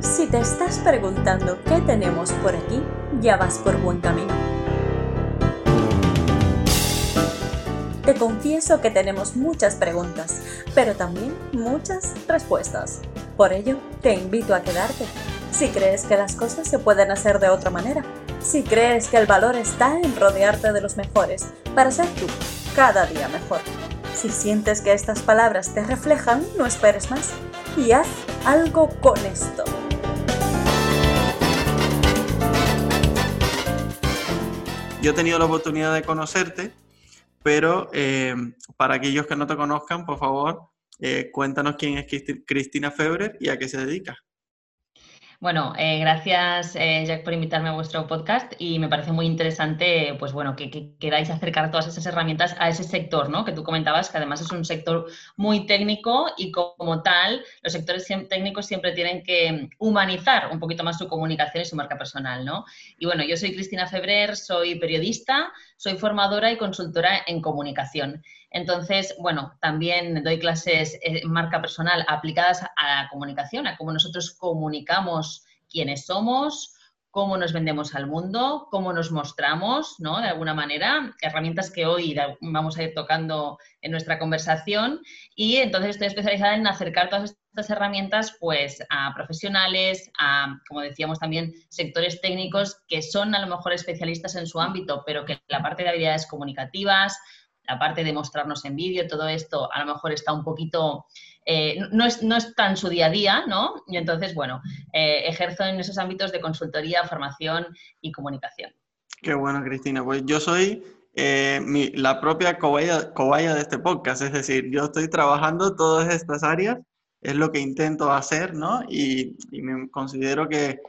Si te estás preguntando qué tenemos por aquí, ya vas por buen camino. Te confieso que tenemos muchas preguntas, pero también muchas respuestas. Por ello, te invito a quedarte. Si crees que las cosas se pueden hacer de otra manera, si crees que el valor está en rodearte de los mejores para ser tú cada día mejor. Si sientes que estas palabras te reflejan, no esperes más y haz algo con esto. Yo he tenido la oportunidad de conocerte, pero eh, para aquellos que no te conozcan, por favor, eh, cuéntanos quién es Cristina Febrer y a qué se dedica. Bueno, eh, gracias eh, Jack por invitarme a vuestro podcast y me parece muy interesante, pues bueno, que, queráis acercar todas esas herramientas a ese sector, ¿no? Que tú comentabas que además es un sector muy técnico y como tal, los sectores técnicos siempre tienen que humanizar un poquito más su comunicación y su marca personal, ¿no? Y bueno, yo soy Cristina Febrer, soy periodista, soy formadora y consultora en comunicación. Entonces, bueno, también doy clases en marca personal aplicadas a la comunicación, a cómo nosotros comunicamos quiénes somos, cómo nos vendemos al mundo, cómo nos mostramos, ¿no? De alguna manera, herramientas que hoy vamos a ir tocando en nuestra conversación y entonces estoy especializada en acercar todas estas herramientas pues a profesionales, a, como decíamos también, sectores técnicos que son a lo mejor especialistas en su ámbito, pero que la parte de habilidades comunicativas, la parte de mostrarnos en vídeo, todo esto a lo mejor está un poquito, eh, no, es, no es tan su día a día, ¿no? Y entonces, bueno, eh, ejerzo en esos ámbitos de consultoría, formación y comunicación. Qué bueno, Cristina. Pues yo soy eh, la propia cobaya, de este podcast, es decir, yo estoy trabajando todas estas áreas, es lo que intento hacer, ¿no? Y, y me considero que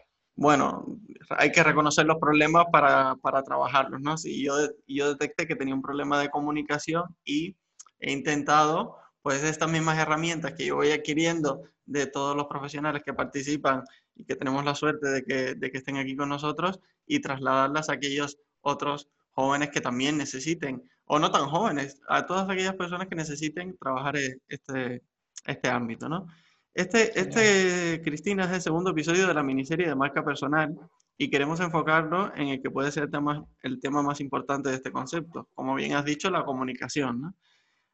bueno, hay que reconocer los problemas para, para trabajarlos, ¿no? Si yo, yo detecté que tenía un problema de comunicación y he intentado, pues estas mismas herramientas que yo voy adquiriendo de todos los profesionales que participan y que tenemos la suerte de que, de que estén aquí con nosotros y trasladarlas a aquellos otros jóvenes que también necesiten, o no tan jóvenes, a todas aquellas personas que necesiten trabajar e, este, este ámbito, ¿no? Este, este, Cristina, es el segundo episodio de la miniserie de marca personal y queremos enfocarlo en el que puede ser el tema, el tema más importante de este concepto, como bien has dicho, la comunicación.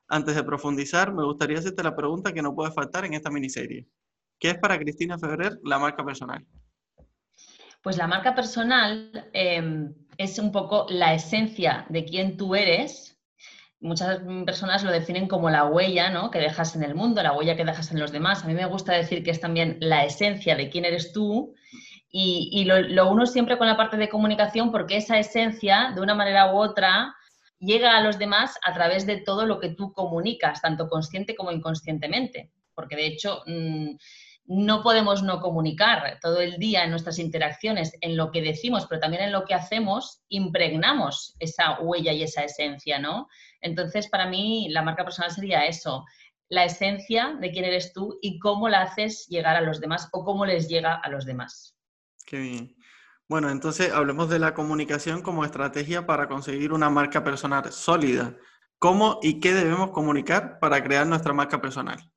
Antes de profundizar, me gustaría hacerte la pregunta que no puede faltar en esta miniserie. ¿Qué es para Cristina Febrer la marca personal? Pues la marca personal em, es un poco la esencia de quién tú eres muchas personas lo definen como la huella ¿no? que dejas en el mundo, la huella que dejas en los demás. A mí me gusta decir que es también la esencia de quién eres tú y, lo, uno siempre con la parte de comunicación porque esa esencia, de una manera u otra, llega a los demás a través de todo lo que tú comunicas, tanto consciente como inconscientemente. Porque de hecho... Mm, no podemos no comunicar todo el día en nuestras interacciones, en lo que decimos, pero también en lo que hacemos, impregnamos esa huella y esa esencia, ¿no? Entonces, para mí, la marca personal sería eso, la esencia de quién eres tú y cómo la haces llegar a los demás o cómo les llega a los demás. Qué bien. Bueno, entonces hablemos de la comunicación como estrategia para conseguir una marca personal sólida. ¿Cómo y qué debemos comunicar para crear nuestra marca personal?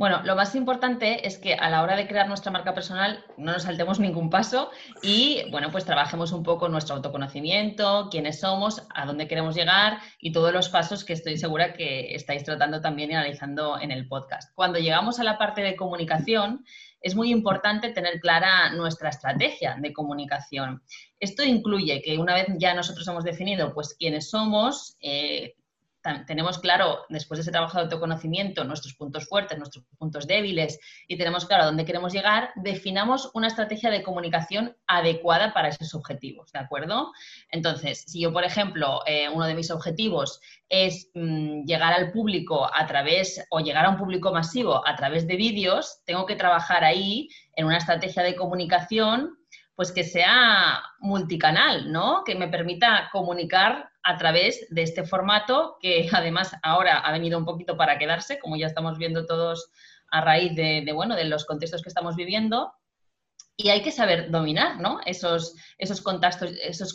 Bueno, lo más importante es que a la hora de crear nuestra marca personal no nos saltemos ningún paso y, bueno, pues trabajemos un poco nuestro autoconocimiento, quiénes somos, a dónde queremos llegar y todos los pasos que estoy segura que estáis tratando también y analizando en el podcast. Cuando llegamos a la parte de comunicación, es muy importante tener clara nuestra estrategia de comunicación. Esto incluye que una vez ya nosotros hemos definido pues quiénes somos, eh, tenemos claro, después de ese trabajo de autoconocimiento, nuestros puntos fuertes, nuestros puntos débiles y tenemos claro dónde queremos llegar, definamos una estrategia de comunicación adecuada para esos objetivos, ¿de acuerdo? Entonces, si yo, por ejemplo, eh, uno de mis objetivos es mm, llegar al público a través o llegar a un público masivo a través de vídeos, tengo que trabajar ahí en una estrategia de comunicación pues que sea multicanal, ¿no? Que me permita comunicar a través de este formato que además ahora ha venido un poquito para quedarse, como ya estamos viendo todos a raíz de, bueno, de los contextos que estamos viviendo. Y hay que saber dominar ¿no? esos, esos, contactos, esos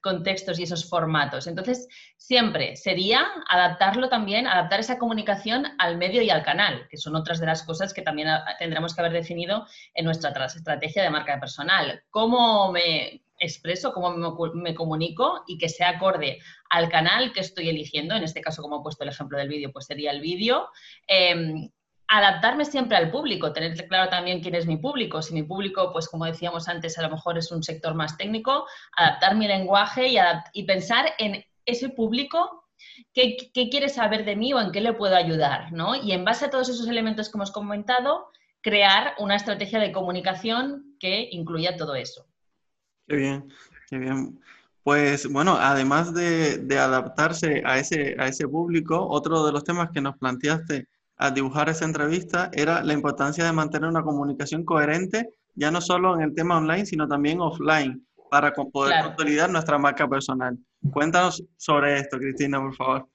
contextos y esos formatos. Entonces, siempre sería adaptarlo también, adaptar esa comunicación al medio y al canal, que son otras de las cosas que también tendremos que haber definido en nuestra estrategia de marca personal. ¿Cómo me expreso, cómo me, comunico y que sea acorde al canal que estoy eligiendo? En este caso, como he puesto el ejemplo del vídeo, pues sería el vídeo. Em, adaptarme siempre al público, tener claro también quién es mi público. Si mi público, pues como decíamos antes, a lo mejor es un sector más técnico, adaptar mi lenguaje y, pensar en ese público qué, quiere saber de mí o en qué le puedo ayudar, ¿no? Y en base a todos esos elementos que hemos comentado, crear una estrategia de comunicación que incluya todo eso. Qué bien, qué bien. Pues bueno, además de, de adaptarse a ese, a ese público, otro de los temas que nos planteaste a dibujar esa entrevista era la importancia de mantener una comunicación coherente, ya no solo en el tema online, sino también offline, para poder consolidar nuestra marca personal. Cuéntanos sobre esto, Cristina, por favor.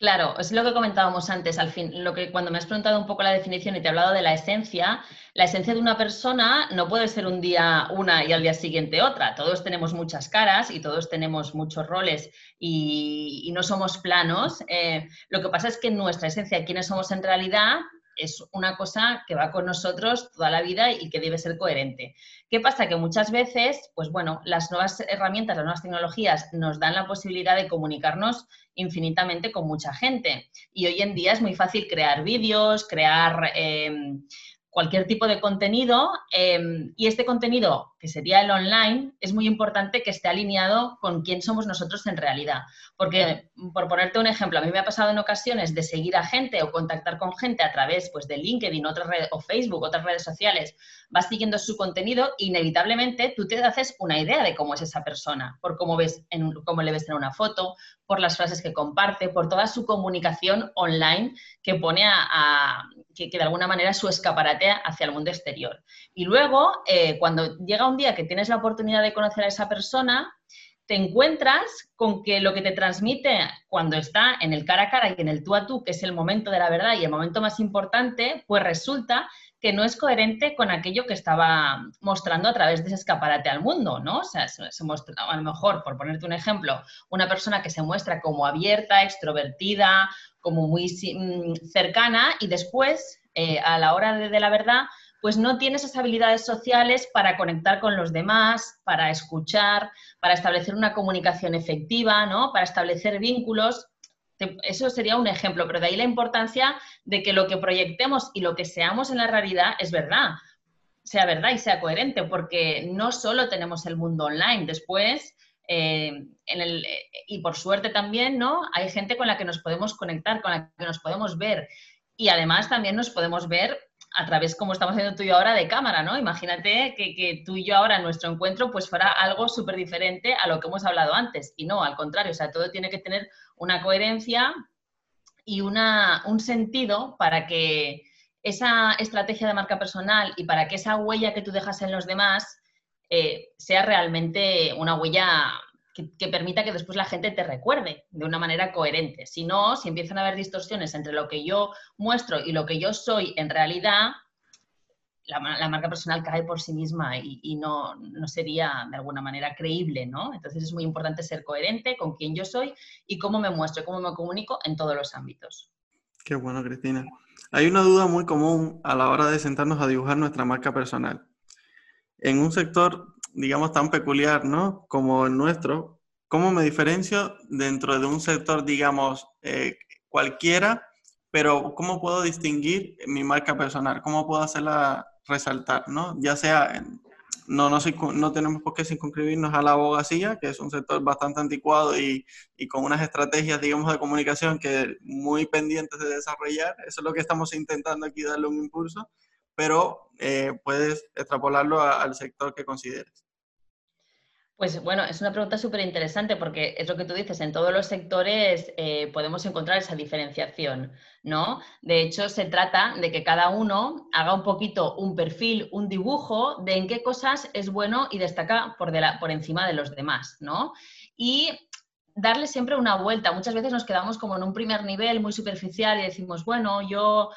Claro, es lo que comentábamos antes, al fin, lo que cuando me has preguntado un poco la definición y te he hablado de la esencia, la esencia de una persona no puede ser un día una y al día siguiente otra. Todos tenemos muchas caras y todos tenemos muchos roles y, no somos planos. Eh, lo que pasa es que nuestra esencia, quiénes somos en realidad, es una cosa que va con nosotros toda la vida y que debe ser coherente. ¿Qué pasa? Que muchas veces, pues bueno, las nuevas herramientas, las nuevas tecnologías nos dan la posibilidad de comunicarnos infinitamente con mucha gente. Y hoy en día es muy fácil crear vídeos, crear... Em, cualquier tipo de contenido em, y este contenido, que sería el online, es muy importante que esté alineado con quién somos nosotros en realidad. Porque, por ponerte un ejemplo, a mí me ha pasado en ocasiones de seguir a gente o contactar con gente a través pues, de LinkedIn otras redes, o Facebook, otras redes sociales, vas siguiendo su contenido inevitablemente tú te haces una idea de cómo es esa persona, por cómo, ves en, cómo le ves en una foto, por las frases que comparte, por toda su comunicación online que pone a, que, de alguna manera su escaparate hacia el mundo exterior. Y luego, eh, cuando llega un día que tienes la oportunidad de conocer a esa persona, te encuentras con que lo que te transmite cuando está en el cara a cara y en el tú a tú, que es el momento de la verdad y el momento más importante, pues resulta que no es coherente con aquello que estaba mostrando a través de ese escaparate al mundo, ¿no? O sea, se, muestra, a lo mejor, por ponerte un ejemplo, una persona que se muestra como abierta, extrovertida, como muy mm, cercana y después, eh, a la hora de, la verdad, pues no tiene esas habilidades sociales para conectar con los demás, para escuchar, para establecer una comunicación efectiva, ¿no? Para establecer vínculos eso sería un ejemplo, pero de ahí la importancia de que lo que proyectemos y lo que seamos en la realidad es verdad, sea verdad y sea coherente, porque no solo tenemos el mundo online, después, eh, en el, y por suerte también, ¿no? Hay gente con la que nos podemos conectar, con la que nos podemos ver. Y además también nos podemos ver a través, como estamos haciendo tú y yo ahora, de cámara, ¿no? Imagínate que, que tú y yo ahora, nuestro encuentro, pues fuera algo súper diferente a lo que hemos hablado antes. Y no, al contrario, o sea, todo tiene que tener una coherencia y una, un sentido para que esa estrategia de marca personal y para que esa huella que tú dejas en los demás eh, sea realmente una huella que, permita que después la gente te recuerde de una manera coherente. Si no, si empiezan a haber distorsiones entre lo que yo muestro y lo que yo soy en realidad, la, marca personal cae por sí misma y, no, no, sería de alguna manera creíble, ¿no? Entonces es muy importante ser coherente con quién yo soy y cómo me muestro, cómo me comunico en todos los ámbitos. Qué bueno, Cristina. Hay una duda muy común a la hora de sentarnos a dibujar nuestra marca personal. En un sector, digamos, tan peculiar, ¿no? Como el nuestro, ¿cómo me diferencio dentro de un sector, digamos, eh, cualquiera, pero cómo puedo distinguir mi marca personal? ¿Cómo puedo hacerla resaltar, ¿no? Ya sea, no, no, no tenemos por qué circunscribirnos a la abogacía, que es un sector bastante anticuado y, y, con unas estrategias, digamos, de comunicación que muy pendientes de desarrollar. Eso es lo que estamos intentando aquí darle un impulso, pero eh, puedes extrapolarlo al sector que consideres. Pues bueno, es una pregunta súper interesante porque es lo que tú dices, en todos los sectores eh, podemos encontrar esa diferenciación, ¿no? De hecho, se trata de que cada uno haga un poquito un perfil, un dibujo de en qué cosas es bueno y destaca por, por encima de los demás, ¿no? Y darle siempre una vuelta. Muchas veces nos quedamos como en un primer nivel muy superficial y decimos, bueno, yo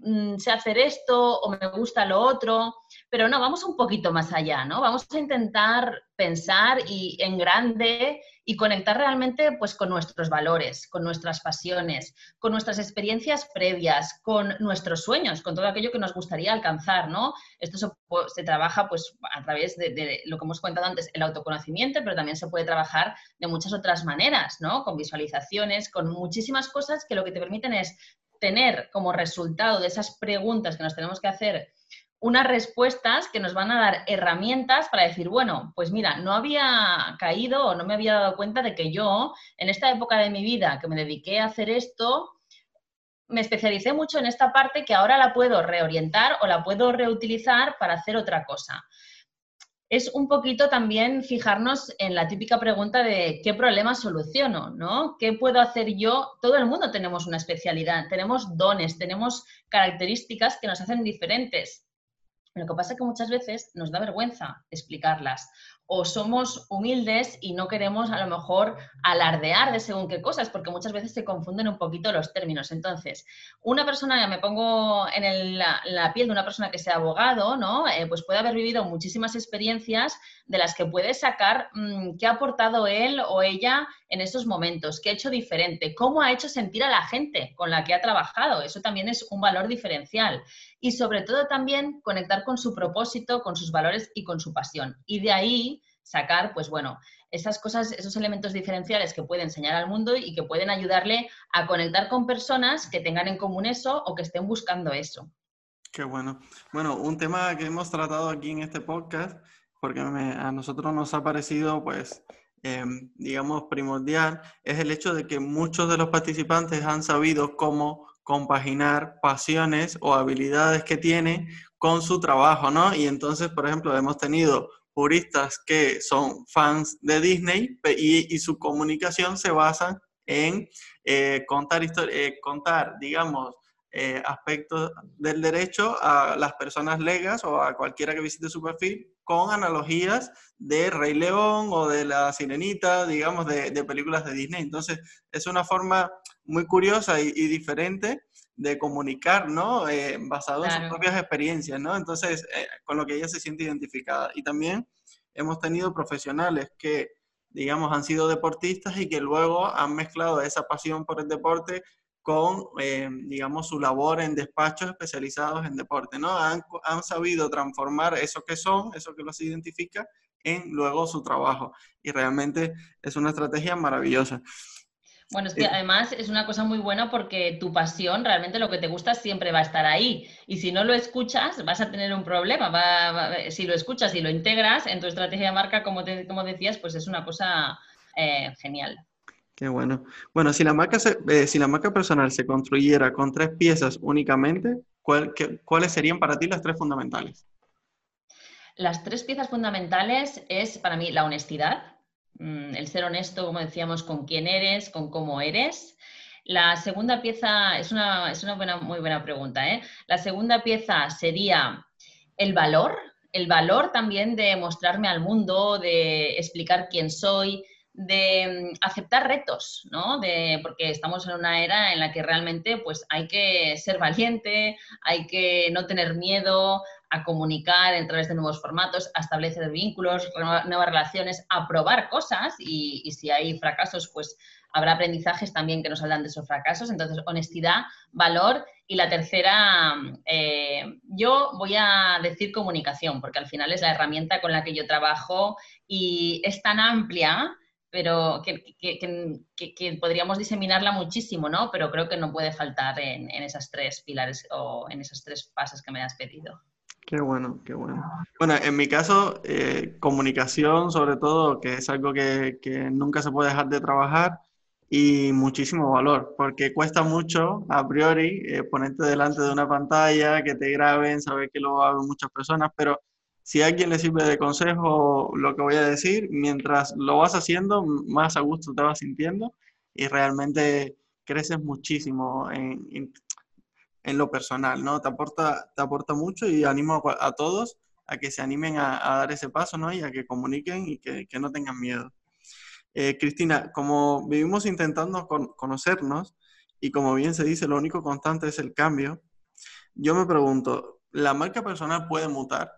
mm, sé hacer esto o me gusta lo otro, pero no, vamos un poquito más allá, ¿no? Vamos a intentar pensar y en grande y conectar realmente pues con nuestros valores, con nuestras pasiones, con nuestras experiencias previas, con nuestros sueños, con todo aquello que nos gustaría alcanzar, ¿no? Esto se, trabaja pues a través de, de, lo que hemos comentado antes, el autoconocimiento, pero también se puede trabajar de muchas otras maneras, ¿no? Con visualizaciones, con muchísimas cosas que lo que te permiten es tener como resultado de esas preguntas que nos tenemos que hacer unas respuestas que nos van a dar herramientas para decir, bueno, pues mira, no había caído o no me había dado cuenta de que yo, en esta época de mi vida que me dediqué a hacer esto, me especialicé mucho en esta parte que ahora la puedo reorientar o la puedo reutilizar para hacer otra cosa. Es un poquito también fijarnos en la típica pregunta de qué problema soluciono, ¿no? ¿Qué puedo hacer yo? Todo el mundo tenemos una especialidad, tenemos dones, tenemos características que nos hacen diferentes. Lo que pasa es que muchas veces nos da vergüenza explicarlas o somos humildes y no queremos a lo mejor alardear de según qué cosas, porque muchas veces se confunden un poquito los términos. Entonces, una persona, me pongo en la, piel de una persona que sea abogado, ¿no? Eh, pues puede haber vivido muchísimas experiencias de las que puede sacar mm, qué ha aportado él o ella en esos momentos, qué ha hecho diferente, cómo ha hecho sentir a la gente con la que ha trabajado. Eso también es un valor diferencial. Y sobre todo también conectar con su propósito, con sus valores y con su pasión. Y de ahí sacar, pues bueno, esas cosas, esos elementos diferenciales que puede enseñar al mundo y que pueden ayudarle a conectar con personas que tengan en común eso o que estén buscando eso. Qué bueno. Bueno, un tema que hemos tratado aquí en este podcast, porque a nosotros nos ha parecido, pues, em, digamos, primordial, es el hecho de que muchos de los participantes han sabido cómo compaginar pasiones o habilidades que tienen con su trabajo, ¿no? Y entonces, por ejemplo, hemos tenido puristas que son fans de Disney y, su comunicación se basa en eh, contar, eh, contar, digamos, eh, aspectos del derecho a las personas legas o a cualquiera que visite su perfil con analogías de Rey León o de La Sirenita, digamos, de, películas de Disney. Entonces, es una forma muy curiosa y, diferente de comunicar, ¿no? Eh, basado en sus propias experiencias, ¿no? Entonces, eh, con lo que ella se siente identificada. Y también hemos tenido profesionales que, digamos, han sido deportistas y que luego han mezclado esa pasión por el deporte con, eh, digamos, su labor en despachos especializados en deporte, ¿no? Han, han, sabido transformar eso que son, eso que los identifica, en luego su trabajo. Y realmente es una estrategia maravillosa. Bueno, es que además es una cosa muy buena porque tu pasión, realmente lo que te gusta siempre va a estar ahí. Y si no lo escuchas, vas a tener un problema. si lo escuchas y lo integras en tu estrategia de marca, como, como decías, pues es una cosa eh, genial. Qué bueno. Bueno, si la, marca eh, si la marca personal se construyera con tres piezas únicamente, ¿cuáles serían para ti las tres fundamentales? Las tres piezas fundamentales es para mí la honestidad, mm, el ser honesto, como decíamos, con quién eres, con cómo eres. La segunda pieza es una, es una buena, muy buena pregunta. ¿eh? La segunda pieza sería el valor, el valor también de mostrarme al mundo, de explicar quién soy, de mm, aceptar retos, ¿no? De, porque estamos en una era en la que realmente pues, hay que ser valiente, hay que no tener miedo a comunicar a través de nuevos formatos, a establecer vínculos, nuevas relaciones, a probar cosas y, si hay fracasos, pues habrá aprendizajes también que nos hablan de esos fracasos. Entonces, honestidad, valor y la tercera, eh, yo voy a decir comunicación, porque al final es la herramienta con la que yo trabajo y es tan amplia pero que, podríamos diseminarla muchísimo, ¿no? Pero creo que no puede faltar en, esas tres pilares o en esas tres pasos que me has pedido. Qué bueno, qué bueno. Bueno, en mi caso, eh, comunicación sobre todo, que es algo que, nunca se puede dejar de trabajar y muchísimo valor, porque cuesta mucho a priori eh, ponerte delante de una pantalla, que te graben, saber que lo hagan muchas personas, pero si a alguien le sirve de consejo lo que voy a decir, mientras lo vas haciendo, más a gusto te vas sintiendo y realmente creces muchísimo en, en, lo personal, ¿no? Te aporta, te aporta mucho y animo a, todos a que se animen a, dar ese paso, ¿no? Y a que comuniquen y que, que no tengan miedo. Eh, Cristina, como vivimos intentando conocernos y como bien se dice, lo único constante es el cambio, yo me pregunto, ¿la marca personal puede mutar?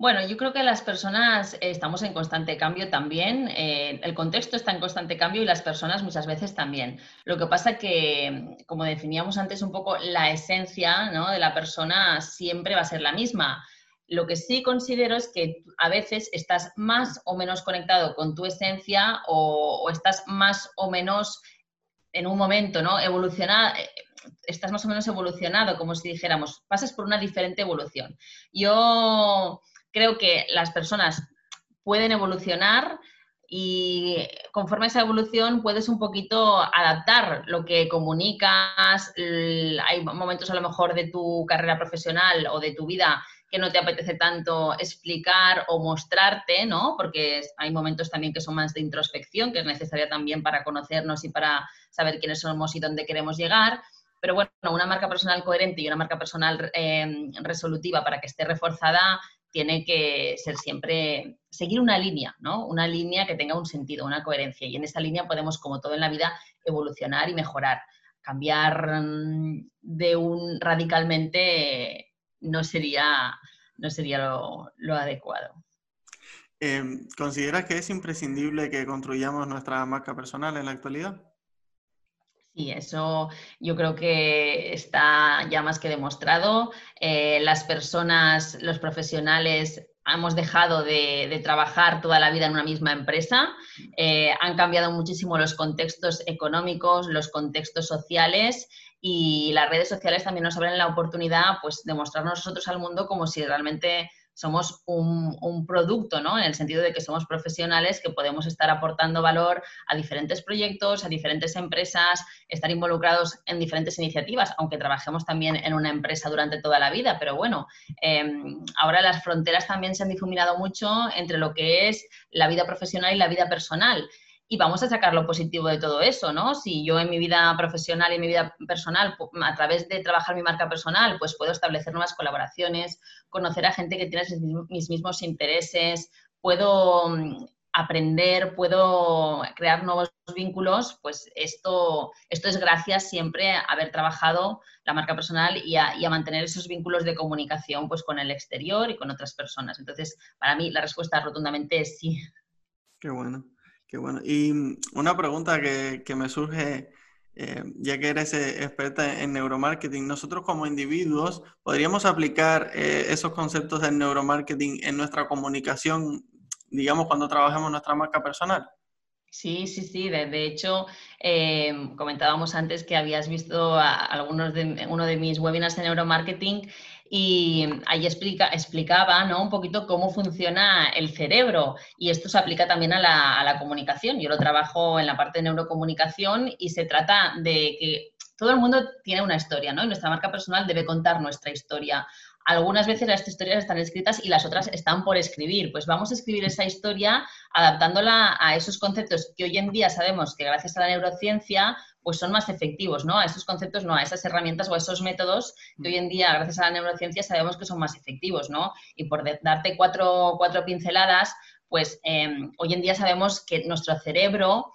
Bueno, yo creo que las personas estamos en constante cambio también. Eh, el contexto está en constante cambio y las personas muchas veces también. Lo que pasa que, como definíamos antes un poco, la esencia de la persona siempre va a ser la misma. Lo que sí considero es que a veces estás más o menos conectado con tu esencia o, estás más o menos en un momento, ¿no? Evolucionado, eh, estás más o menos evolucionado, como si dijéramos, pasas por una diferente evolución. Yo creo que las personas pueden evolucionar y conforme a esa evolución puedes un poquito adaptar lo que comunicas. Hay momentos a lo mejor de tu carrera profesional o de tu vida que no te apetece tanto explicar o mostrarte, ¿no? Porque hay momentos también que son más de introspección, que es necesaria también para conocernos y para saber quiénes somos y dónde queremos llegar. Pero bueno, una marca personal coherente y una marca personal eh, resolutiva para que esté reforzada tiene que ser siempre, seguir una línea, ¿no? Una línea que tenga un sentido, una coherencia. Y en esa línea podemos, como todo en la vida, evolucionar y mejorar. Cambiar mm, de un radicalmente no sería, no sería lo, adecuado. Em, ¿Consideras que es imprescindible que construyamos nuestra marca personal en la actualidad? Sí, eso yo creo que está ya más que demostrado. Eh, las personas, los profesionales, hemos dejado de, trabajar toda la vida en una misma empresa. Eh, han cambiado muchísimo los contextos económicos, los contextos sociales y las redes sociales también nos abren la oportunidad pues, de mostrarnos nosotros al mundo como si realmente somos un, producto, ¿no? En el sentido de que somos profesionales que podemos estar aportando valor a diferentes proyectos, a diferentes empresas, estar involucrados en diferentes iniciativas, aunque trabajemos también en una empresa durante toda la vida. Pero bueno, em, ahora las fronteras también se han difuminado mucho entre lo que es la vida profesional y la vida personal y vamos a sacar lo positivo de todo eso, ¿no? Si yo en mi vida profesional y en mi vida personal, a través de trabajar mi marca personal, pues puedo establecer nuevas colaboraciones, conocer a gente que tiene mis mismos intereses, puedo mm, aprender, puedo crear nuevos vínculos, pues esto, esto es gracias siempre a haber trabajado la marca personal y a, mantener esos vínculos de comunicación pues con el exterior y con otras personas. Entonces, para mí la respuesta rotundamente es sí. Qué bueno. Qué bueno. Y mm, una pregunta que, me surge, eh, ya que eres eh, experta en neuromarketing, nosotros como individuos podríamos aplicar eh, esos conceptos del neuromarketing en nuestra comunicación, digamos, cuando trabajemos nuestra marca personal. Sí, sí, sí. De, hecho, comentábamos antes que habías visto algunos de uno de mis webinars de neuromarketing y ahí explica, explicaba ¿no? un poquito cómo funciona el cerebro y esto se aplica también a la, a la, comunicación. Yo lo trabajo en la parte de neurocomunicación y se trata de que todo el mundo tiene una historia, ¿no? Y nuestra marca personal debe contar nuestra historia. Algunas veces las historias están escritas y las otras están por escribir. Pues vamos a escribir esa historia adaptándola a esos conceptos que hoy en día sabemos que gracias a la neurociencia pues son más efectivos, ¿no? A esos conceptos, no, a esas herramientas o a esos métodos que hoy en día, gracias a la neurociencia, sabemos que son más efectivos, ¿no? Y por darte cuatro, cuatro pinceladas, pues em, hoy en día sabemos que nuestro cerebro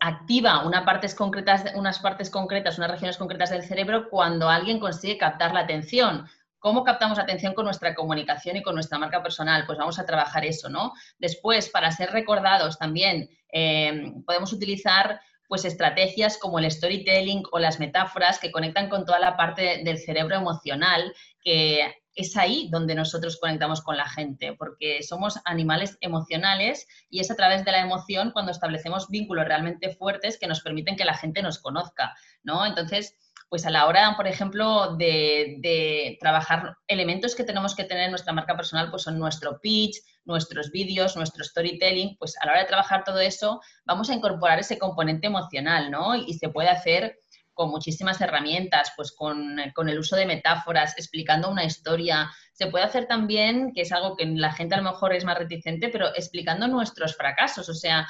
activa partes concretas, unas partes concretas, unas regiones concretas del cerebro cuando alguien consigue captar la atención. ¿Cómo captamos atención con nuestra comunicación y con nuestra marca personal? Pues vamos a trabajar eso, ¿no? Después, para ser recordados también, em, podemos utilizar pues estrategias como el storytelling o las metáforas que conectan con toda la parte del cerebro emocional, que es ahí donde nosotros conectamos con la gente, porque somos animales emocionales y es a través de la emoción cuando establecemos vínculos realmente fuertes que nos permiten que la gente nos conozca, ¿no? Entonces, pues a la hora, por ejemplo, de, trabajar elementos que tenemos que tener en nuestra marca personal, pues son nuestro pitch, nuestros vídeos, nuestro storytelling, pues a la hora de trabajar todo eso, vamos a incorporar ese componente emocional, ¿no? Y se puede hacer con muchísimas herramientas, pues con, con, el uso de metáforas, explicando una historia. Se puede hacer también, que es algo que la gente a lo mejor es más reticente, pero explicando nuestros fracasos. O sea,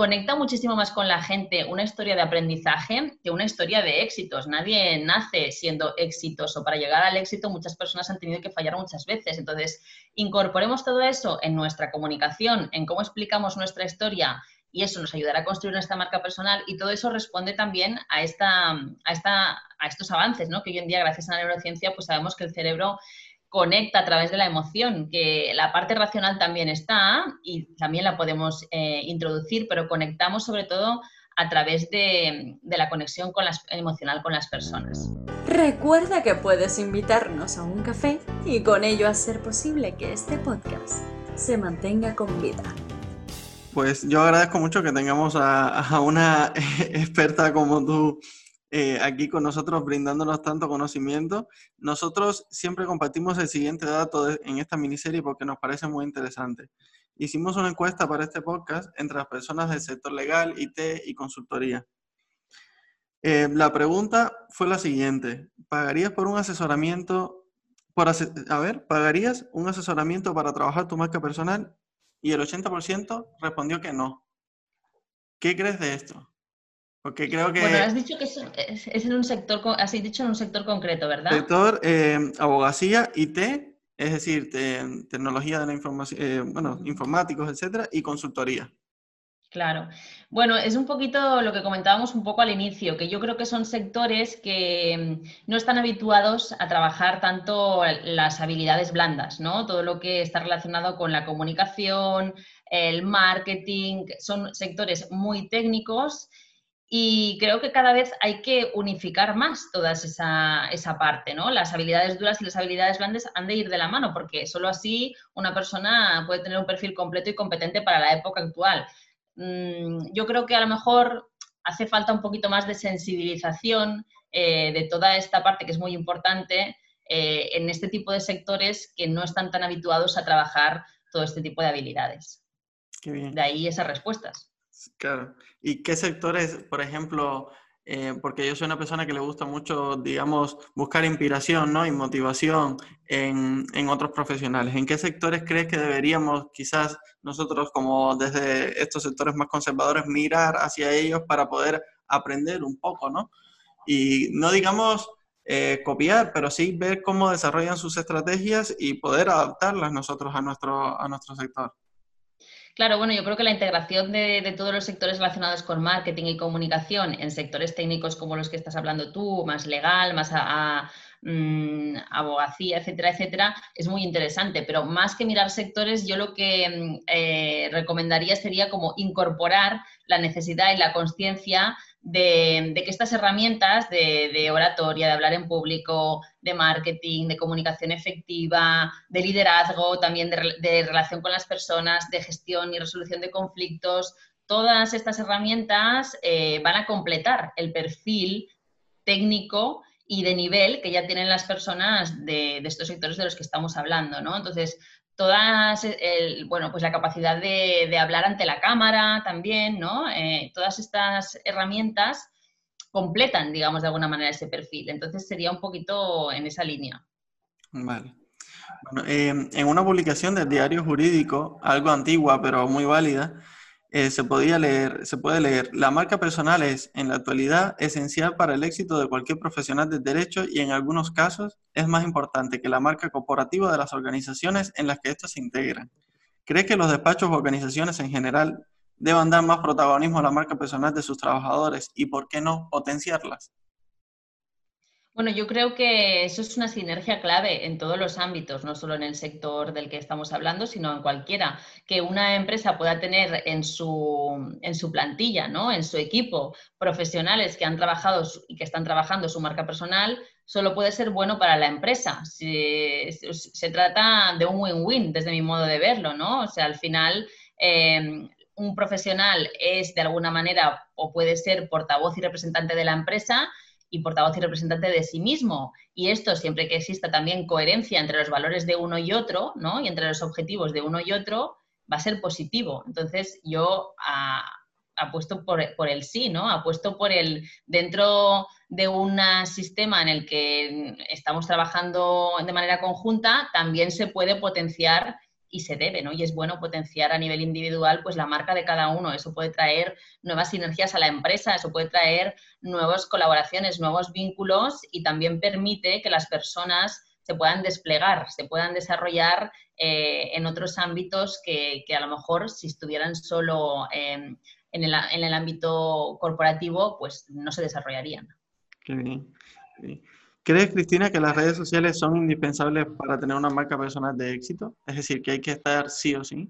conecta muchísimo más con la gente una historia de aprendizaje que una historia de éxitos. Nadie nace siendo exitoso. Para llegar al éxito muchas personas han tenido que fallar muchas veces. Entonces, incorporemos todo eso en nuestra comunicación, en cómo explicamos nuestra historia y eso nos ayudará a construir nuestra marca personal y todo eso responde también a, esta, a, esta, a estos avances, ¿no? que hoy en día gracias a la neurociencia pues sabemos que el cerebro conecta a través de la emoción, que la parte racional también está y también la podemos eh, introducir, pero conectamos sobre todo a través de, de la conexión con las, emocional con las personas. Recuerda que puedes invitarnos a un café y con ello hacer posible que este podcast se mantenga con vida. Pues yo agradezco mucho que tengamos a, una experta como tú eh, aquí con nosotros brindándonos tanto conocimiento. Nosotros siempre compartimos el siguiente dato en esta miniserie porque nos parece muy interesante. Hicimos una encuesta para este podcast entre las personas del sector legal, IT y consultoría. Eh, la pregunta fue la siguiente. ¿Pagarías por un asesoramiento, por a ver, ¿pagarías un asesoramiento para trabajar tu marca personal y el 80% respondió que no. ¿Qué crees de esto? Porque creo que... Bueno, has dicho que es, en un sector, has dicho en un sector concreto, ¿verdad? Sector eh, abogacía, IT, es decir, tecnología de la información, eh, bueno, informáticos, etcétera, y consultoría. Claro. Bueno, es un poquito lo que comentábamos un poco al inicio, que yo creo que son sectores que mm, no están habituados a trabajar tanto las habilidades blandas, ¿no? Todo lo que está relacionado con la comunicación, el marketing, son sectores muy técnicos y creo que cada vez hay que unificar más toda esa, esa parte, ¿no? Las habilidades duras y las habilidades blandas han de ir de la mano, porque solo así una persona puede tener un perfil completo y competente para la época actual. Mm, yo creo que a lo mejor hace falta un poquito más de sensibilización eh, de toda esta parte que es muy importante eh, en este tipo de sectores que no están tan habituados a trabajar todo este tipo de habilidades. De ahí esas respuestas. Claro. ¿Y qué sectores, por ejemplo, eh, porque yo soy una persona que le gusta mucho, digamos, buscar inspiración ¿no? y motivación en, en, otros profesionales. ¿En qué sectores crees que deberíamos quizás nosotros, como desde estos sectores más conservadores, mirar hacia ellos para poder aprender un poco, ¿no? Y no digamos eh, copiar, pero sí ver cómo desarrollan sus estrategias y poder adaptarlas nosotros a nuestro, a nuestro sector. Claro, bueno, yo creo que la integración de, todos los sectores relacionados con marketing y comunicación en sectores técnicos como los que estás hablando tú, más legal, más mm, abogacía, etcétera, etcétera, es muy interesante. Pero más que mirar sectores, yo lo que mm, eh, recomendaría sería como incorporar la necesidad y la conciencia de, que estas herramientas de, oratoria, de hablar en público, de marketing, de comunicación efectiva, de liderazgo, también de, relación con las personas, de gestión y resolución de conflictos, todas estas herramientas eh, van a completar el perfil técnico y de nivel que ya tienen las personas de, estos sectores de los que estamos hablando, ¿no? Entonces, todas, el, bueno, pues la capacidad de, hablar ante la cámara también, ¿no? Eh, todas estas herramientas completan, digamos, de alguna manera ese perfil. Entonces sería un poquito en esa línea. Vale. Bueno, eh, en una publicación del diario jurídico, algo antigua pero muy válida, eh, se, podía leer, se puede leer, la marca personal es, en la actualidad, esencial para el éxito de cualquier profesional del derecho y en algunos casos es más importante que la marca corporativa de las organizaciones en las que estos se integran. ¿Cree que los despachos o organizaciones en general deban dar más protagonismo a la marca personal de sus trabajadores y, por qué no, potenciarlas? Bueno, yo creo que eso es una sinergia clave en todos los ámbitos, no solo en el sector del que estamos hablando, sino en cualquiera. Que una empresa pueda tener en su, en su plantilla, ¿no? en su equipo, profesionales que han trabajado y que están trabajando su marca personal, solo puede ser bueno para la empresa. Se, se trata de un win-win desde mi modo de verlo, ¿no? O sea, al final... Eh, un profesional es de alguna manera o puede ser portavoz y representante de la empresa y portavoz y representante de sí mismo. Y esto siempre que exista también coherencia entre los valores de uno y otro, ¿no? Y entre los objetivos de uno y otro, va a ser positivo. Entonces, yo apuesto por, por, el sí, ¿no? Apuesto por el dentro de un sistema en el que estamos trabajando de manera conjunta, también se puede potenciar y se debe, ¿no? Y es bueno potenciar a nivel individual pues la marca de cada uno. Eso puede traer nuevas sinergias a la empresa, eso puede traer nuevas colaboraciones, nuevos vínculos y también permite que las personas se puedan desplegar, se puedan desarrollar eh, en otros ámbitos que, a lo mejor si estuvieran solo em, en el, en el ámbito corporativo, pues no se desarrollarían. Qué bien. ¿Crees, Cristina, que las redes sociales son indispensables para tener una marca personal de éxito? Es decir, que hay que estar sí o sí.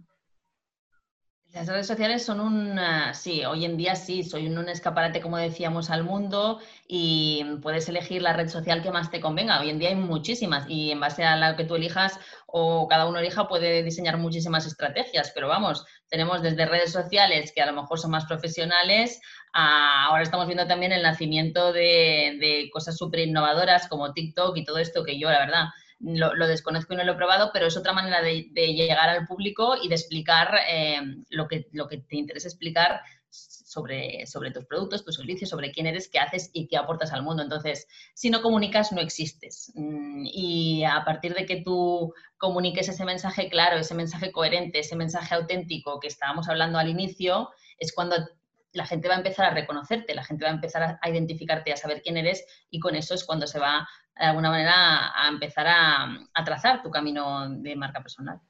Las redes sociales son un, sí, hoy en día sí, soy un, escaparate, como decíamos, al mundo y puedes elegir la red social que más te convenga. Hoy en día hay muchísimas y en base a la que tú elijas o cada uno elija puede diseñar muchísimas estrategias, pero vamos, tenemos desde redes sociales que a lo mejor son más profesionales, ahora estamos viendo también el nacimiento de, de cosas súper innovadoras como TikTok y todo esto que yo, la verdad, lo, desconozco y no lo he probado, pero es otra manera de, llegar al público y de explicar eh, lo, que, lo que te interesa explicar sobre, sobre tus productos, tus servicios, sobre quién eres, qué haces y qué aportas al mundo. Entonces, si no comunicas, no existes. Mm, y a partir de que tú comuniques ese mensaje claro, ese mensaje coherente, ese mensaje auténtico que estábamos hablando al inicio, es cuando la gente va a empezar a reconocerte, la gente va a empezar a identificarte, a saber quién eres y con eso es cuando se va de alguna manera a empezar a, trazar tu camino de marca personal.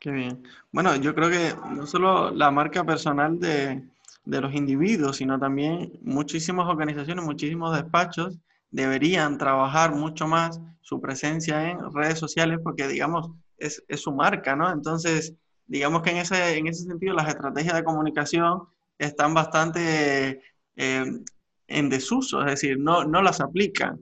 Qué bien. Bueno, yo creo que no solo la marca personal de, de los individuos, sino también muchísimas organizaciones, muchísimos despachos deberían trabajar mucho más su presencia en redes sociales porque, digamos, es, es, su marca, ¿no? Entonces, digamos que en ese, en ese sentido las estrategias de comunicación están bastante eh, en desuso, es decir, no, no las aplican.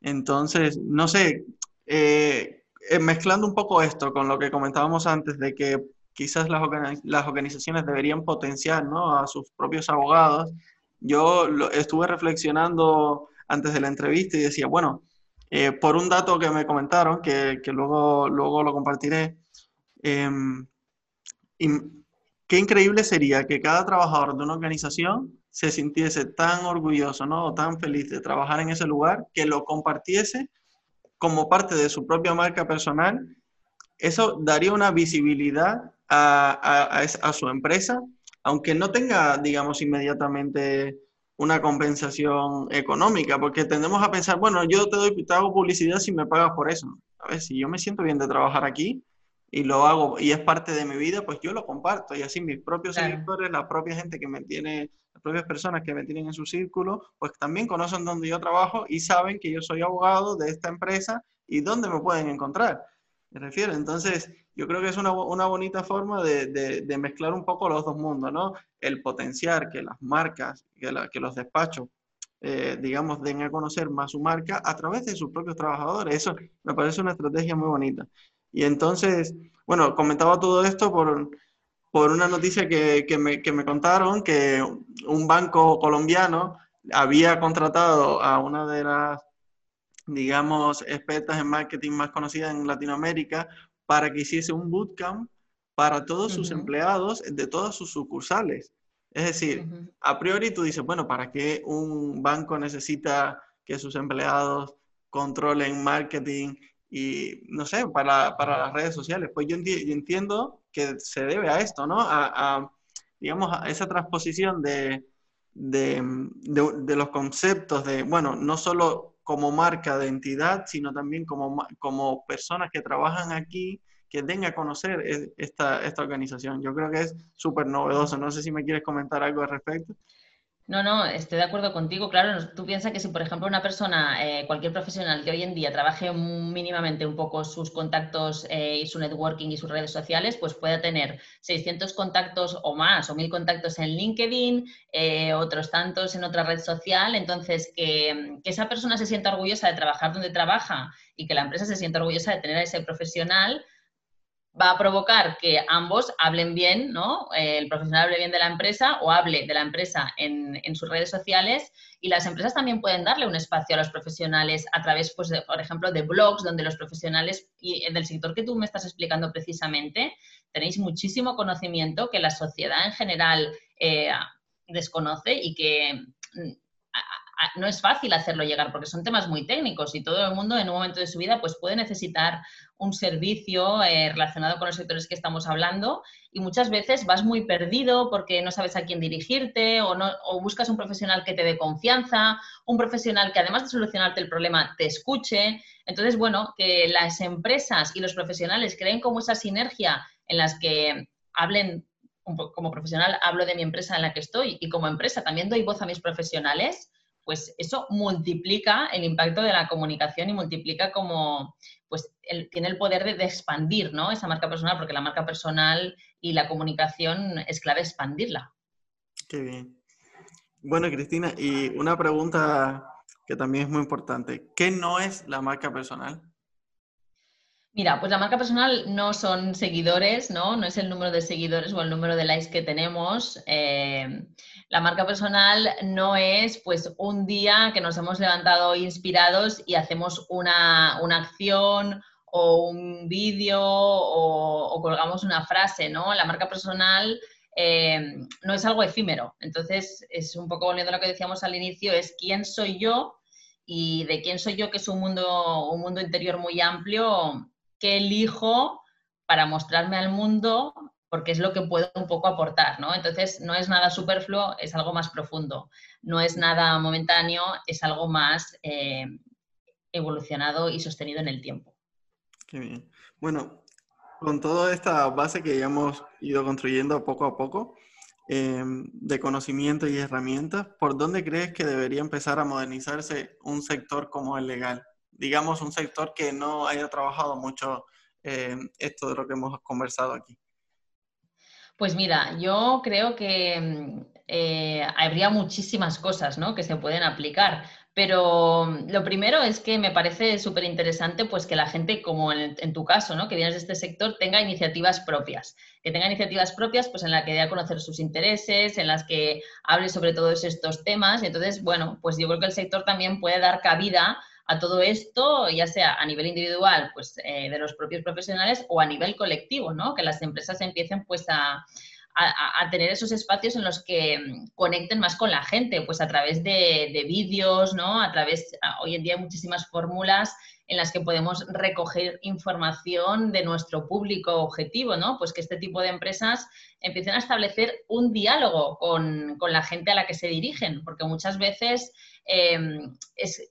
Entonces, no sé, eh, eh, mezclando un poco esto con lo que comentábamos antes de que quizás las, las organizaciones deberían potenciar ¿no? a sus propios abogados, yo estuve reflexionando antes de la entrevista y decía, bueno, eh, por un dato que me comentaron, que, que luego, luego lo compartiré, em, qué increíble sería que cada trabajador de una organización se sintiese tan orgulloso, ¿no? O tan feliz de trabajar en ese lugar, que lo compartiese como parte de su propia marca personal, eso daría una visibilidad a, su empresa, aunque no tenga, digamos, inmediatamente una compensación económica, porque tendemos a pensar, bueno, yo te doy, te hago publicidad si me pagas por eso. A ver, si yo me siento bien de trabajar aquí, y lo hago y es parte de mi vida, pues yo lo comparto y así mis propios seguidores, la propia gente que me tiene, las propias personas que me tienen en su círculo, pues también conocen dónde yo trabajo y saben que yo soy abogado de esta empresa y dónde me pueden encontrar. Me refiero, entonces yo creo que es una, una bonita forma de, de, mezclar un poco los dos mundos, ¿no? El potenciar que las marcas, que, que los despachos eh, digamos, den a conocer más su marca a través de sus propios trabajadores. Eso me parece una estrategia muy bonita. Y entonces, bueno, comentaba todo esto por, por una noticia que, que, me, que, me, contaron, que un banco colombiano había contratado a una de las, digamos, expertas en marketing más conocidas en Latinoamérica para que hiciese un bootcamp para todos sus empleados de todas sus sucursales. Es decir, a priori tú dices, bueno, ¿para qué un banco necesita que sus empleados controlen marketing y no sé, para, para las redes sociales. Pues yo, entiendo que se debe a esto, ¿no? A, digamos, a esa transposición de, de, de, los conceptos de, bueno, no solo como marca de entidad, sino también como, como personas que trabajan aquí, que den a conocer esta, esta organización. Yo creo que es súper novedoso. No sé si me quieres comentar algo al respecto. No, no, estoy de acuerdo contigo. Claro, tú piensas que si, por ejemplo, una persona, eh, cualquier profesional que hoy en día trabaje mínimamente un poco sus contactos eh, y su networking y sus redes sociales, pues pueda tener 600 contactos o más o 1000 contactos en LinkedIn, eh, otros tantos en otra red social. Entonces, que, que esa persona se sienta orgullosa de trabajar donde trabaja y que la empresa se sienta orgullosa de tener a ese profesional, va a provocar que ambos hablen bien, ¿no? El profesional hable bien de la empresa o hable de la empresa en, sus redes sociales y las empresas también pueden darle un espacio a los profesionales a través, pues, por ejemplo, de blogs donde los profesionales y del sector que tú me estás explicando precisamente tenéis muchísimo conocimiento que la sociedad en general eh, desconoce y que mm, no es fácil hacerlo llegar porque son temas muy técnicos y todo el mundo en un momento de su vida pues puede necesitar un servicio eh, relacionado con los sectores que estamos hablando y muchas veces vas muy perdido porque no sabes a quién dirigirte o, no, o buscas un profesional que te dé confianza, un profesional que además de solucionarte el problema te escuche. Entonces, bueno, que las empresas y los profesionales creen como esa sinergia en las que hablen como profesional hablo de mi empresa en la que estoy y como empresa también doy voz a mis profesionales, pues eso multiplica el impacto de la comunicación y multiplica como, pues tiene el poder de, expandir, ¿no? Esa marca personal, porque la marca personal y la comunicación es clave expandirla. Qué bien. Bueno, Cristina, y una pregunta que también es muy importante. ¿Qué no es la marca personal? Mira, pues la marca personal no son seguidores, ¿no? No es el número de seguidores o el número de likes que tenemos. Eh, la marca personal no es pues un día que nos hemos levantado inspirados y hacemos una, acción o un vídeo o, colgamos una frase, ¿no? La marca personal eh, no es algo efímero. Entonces, es un poco volviendo a lo que decíamos al inicio, es quién soy yo y de quién soy yo, que es un mundo, un mundo interior muy amplio, qué elijo para mostrarme al mundo, porque es lo que puedo un poco aportar, ¿no? Entonces, no es nada superfluo, es algo más profundo. No es nada momentáneo, es algo más eh, evolucionado y sostenido en el tiempo. Qué bien. Bueno, con toda esta base que ya hemos ido construyendo poco a poco, em, de conocimiento y herramientas, ¿por dónde crees que debería empezar a modernizarse un sector como el legal? Digamos, un sector que no haya trabajado mucho eh, esto de lo que hemos conversado aquí? Pues mira, yo creo que mm, eh, habría muchísimas cosas ¿no? que se pueden aplicar, pero mm, lo primero es que me parece súper interesante pues, que la gente, como en, tu caso, ¿no? que vienes de este sector, tenga iniciativas propias, que tenga iniciativas propias pues, en las que dé a conocer sus intereses, en las que hable sobre todos estos temas. Y entonces, bueno, pues yo creo que el sector también puede dar cabida a todo esto, ya sea a nivel individual, pues eh, de los propios profesionales o a nivel colectivo, ¿no? Que las empresas empiecen pues a, tener esos espacios en los que mm, conecten más con la gente, pues a través de, de vídeos, ¿no? A través, hoy en día hay muchísimas fórmulas en las que podemos recoger información de nuestro público objetivo, ¿no? Pues que este tipo de empresas empiecen a establecer un diálogo con, con la gente a la que se dirigen, porque muchas veces Em, es,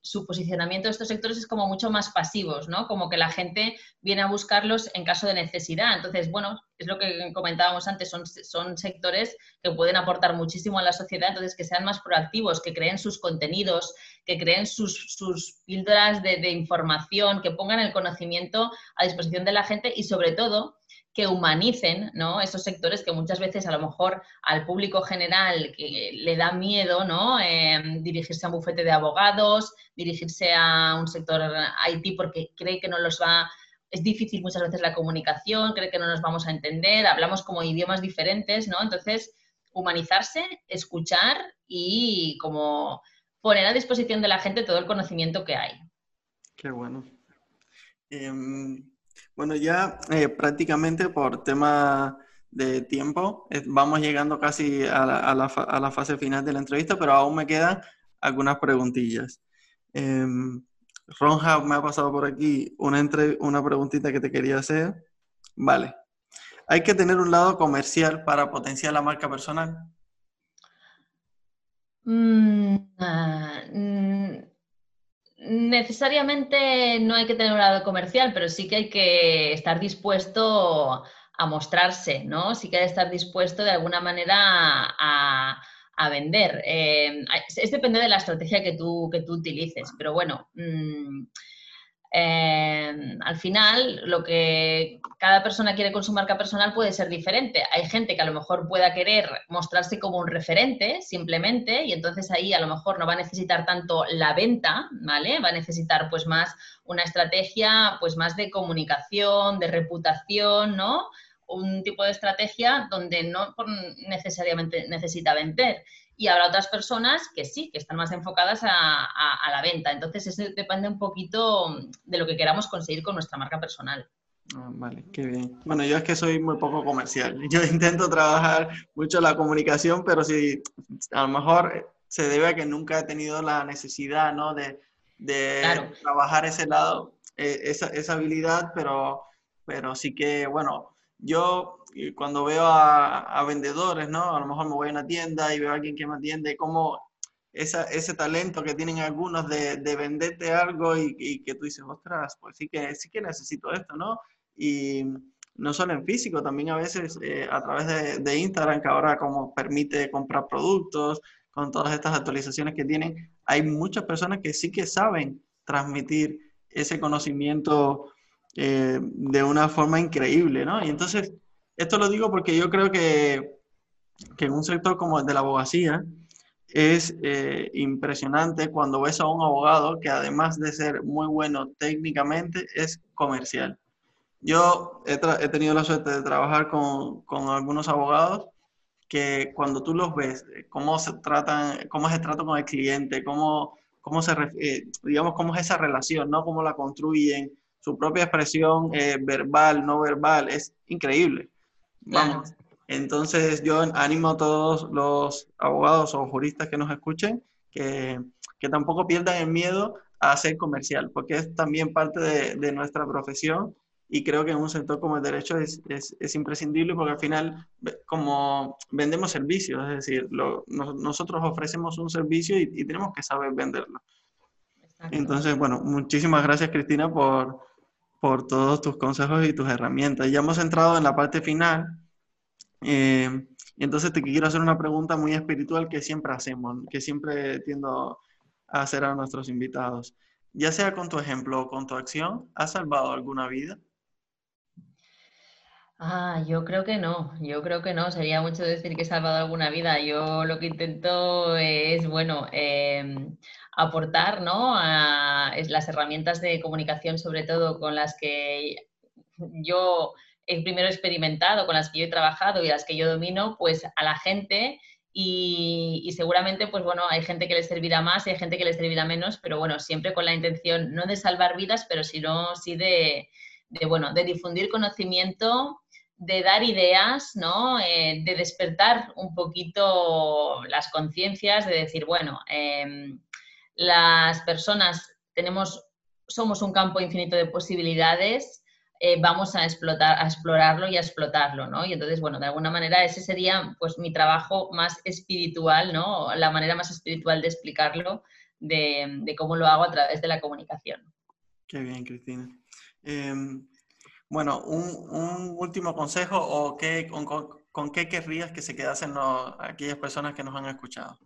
su posicionamiento de estos sectores es como mucho más pasivos, ¿no? Como que la gente viene a buscarlos en caso de necesidad. Entonces, bueno, es lo que comentábamos antes, son, son sectores que pueden aportar muchísimo a la sociedad, entonces que sean más proactivos, que creen sus contenidos, que creen sus, sus píldoras de información, que pongan el conocimiento a disposición de la gente y sobre todo humanicen esos sectores que muchas veces a lo mejor al público general que le da miedo ¿no? Em, dirigirse a un bufete de abogados, dirigirse a un sector IT porque cree que no los va, es difícil muchas veces la comunicación, cree que no nos vamos a entender, hablamos como idiomas diferentes, ¿no? Entonces, humanizarse, escuchar y como poner a disposición de la gente todo el conocimiento que hay. Qué bueno. Em, bueno, ya eh, prácticamente por tema de tiempo, vamos llegando casi a la, fase final de la entrevista, pero aún me quedan algunas preguntillas. Eh, Ronja me ha pasado por aquí una, una preguntita que te quería hacer. Vale. ¿Hay que tener un lado comercial para potenciar la marca personal? Mm, ah, mm, Necesariamente no hay que tener un lado comercial, pero sí que hay que estar dispuesto a mostrarse, ¿no? Sí que hay que estar dispuesto de alguna manera a, vender. Eh, es depende de la estrategia que tú, que tú utilices, pero bueno, mm, eh, al final, lo que cada persona quiere con su marca personal puede ser diferente. Hay gente que a lo mejor pueda querer mostrarse como un referente simplemente y entonces ahí a lo mejor no va a necesitar tanto la venta, ¿vale? Va a necesitar pues más una estrategia pues más de comunicación, de reputación, ¿no? Un tipo de estrategia donde no necesariamente necesita vender y habrá otras personas que sí, que están más enfocadas a, la venta. Entonces, eso depende un poquito de lo que queramos conseguir con nuestra marca personal. Ah, vale, qué bien. Bueno, yo es que soy muy poco comercial. Yo intento trabajar mucho la comunicación, pero sí, a lo mejor se debe a que nunca he tenido la necesidad, ¿no? De, trabajar ese lado, eh, esa, esa, habilidad, pero, pero sí que, bueno, yo cuando veo a, vendedores, ¿no? A lo mejor me voy a una tienda y veo a alguien que me atiende, como esa, ese talento que tienen algunos de, de venderte algo y, que tú dices, ostras, pues sí que, sí que necesito esto, ¿no? Y no solo en físico, también a veces eh, a través de, de, Instagram, que ahora como permite comprar productos, con todas estas actualizaciones que tienen, hay muchas personas que sí que saben transmitir ese conocimiento eh, de una forma increíble, ¿no? Y entonces, esto lo digo porque yo creo que, que en un sector como el de la abogacía, es eh, impresionante cuando ves a un abogado que además de ser muy bueno técnicamente, es comercial. Yo he, tenido la suerte de trabajar con, con, algunos abogados que cuando tú los ves, eh, cómo se tratan, cómo es el trato con el cliente, cómo, cómo se, eh, digamos, cómo es esa relación, ¿no? Cómo la construyen, su propia expresión verbal, no verbal, es increíble. Vamos, entonces yo animo a todos los abogados o juristas que nos escuchen que, que tampoco pierdan el miedo a ser comercial, porque es también parte de, de, nuestra profesión y creo que en un sector como el derecho es, es, es imprescindible porque al final como vendemos servicios, es decir, lo, nosotros ofrecemos un servicio y, y tenemos que saber venderlo. Exacto. Entonces, bueno, muchísimas gracias Cristina por, por todos tus consejos y tus herramientas. Ya hemos entrado en la parte final eh, entonces te quiero hacer una pregunta muy espiritual que siempre hacemos, que siempre tiendo a hacer a nuestros invitados. Ya sea con tu ejemplo o con tu acción, ¿has salvado alguna vida? Ah, yo creo que no, yo creo que no, sería mucho decir que he salvado alguna vida. Yo lo que intento es, bueno, em, aportar, ¿no? Las herramientas de comunicación, sobre todo con las que yo he primero experimentado, con las que yo he trabajado y las que yo domino, pues a la gente y, seguramente, pues bueno, hay gente que les servirá más y hay gente que les servirá menos, pero bueno, siempre con la intención no de salvar vidas, pero sino sí de, bueno, de difundir conocimiento, de dar ideas, ¿no? Eh, de despertar un poquito las conciencias, de decir, bueno, eh, las personas tenemos, somos un campo infinito de posibilidades, eh, vamos a explotar, a explorarlo y a explotarlo, ¿no? Y entonces, bueno, de alguna manera ese sería pues mi trabajo más espiritual, ¿no? La manera más espiritual de explicarlo, de, cómo lo hago a través de la comunicación. Qué bien, Cristina. Em, bueno, un, último consejo o qué, con, qué querrías que se quedasen aquellas personas que nos han escuchado.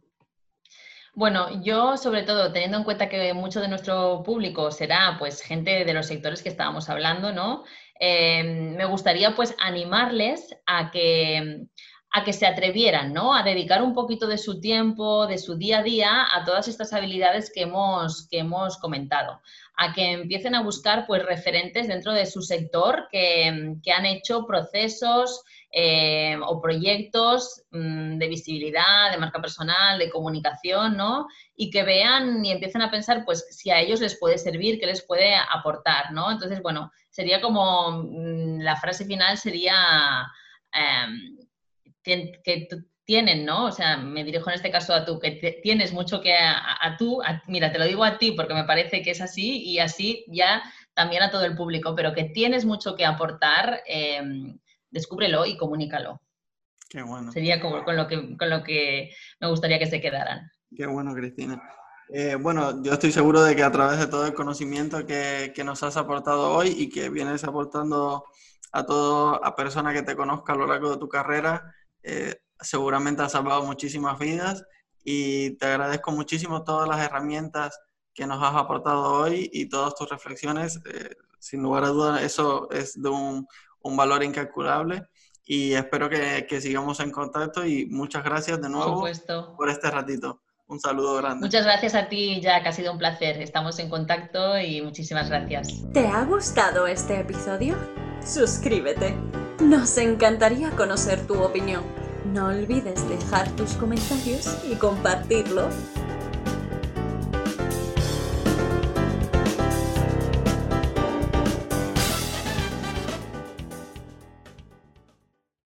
Bueno, yo sobre todo teniendo en cuenta que mucho de nuestro público será pues gente de los sectores que estábamos hablando, ¿no? Em, me gustaría pues animarles a que, a que se atrevieran, ¿no? A dedicar un poquito de su tiempo, de su día a día a todas estas habilidades que hemos, que hemos comentado a que empiecen a buscar pues referentes dentro de su sector que, que han hecho procesos, eh, o proyectos mm, de visibilidad, de marca personal, de comunicación, ¿no? Y que vean y empiecen a pensar, pues, si a ellos les puede servir, qué les puede aportar, ¿no? Entonces, bueno, sería como, mm, la frase final sería em, que, tienen, ¿no? O sea, me dirijo en este caso a tú, que tienes mucho que a, tú, mira, te lo digo a ti porque me parece que es así y así ya también a todo el público, pero que tienes mucho que aportar. Eh, descúbrelo y comunícalo. Qué bueno. Sería como con lo que, con lo que me gustaría que se quedaran. Qué bueno, Cristina. Eh, bueno, yo estoy seguro de que a través de todo el conocimiento que, que, nos has aportado hoy y que vienes aportando a toda persona que te conozca a lo largo de tu carrera, eh, seguramente has salvado muchísimas vidas y te agradezco muchísimo todas las herramientas que nos has aportado hoy y todas tus reflexiones. Eh, sin lugar a dudas, eso es de un, un valor incalculable y espero que, que, sigamos en contacto y muchas gracias de nuevo por este ratito. Un saludo grande. Muchas gracias a ti, Jack. Ha sido un placer. Estamos en contacto y muchísimas gracias. ¿Te ha gustado este episodio? Suscríbete. Nos encantaría conocer tu opinión. No olvides dejar tus comentarios y compartirlo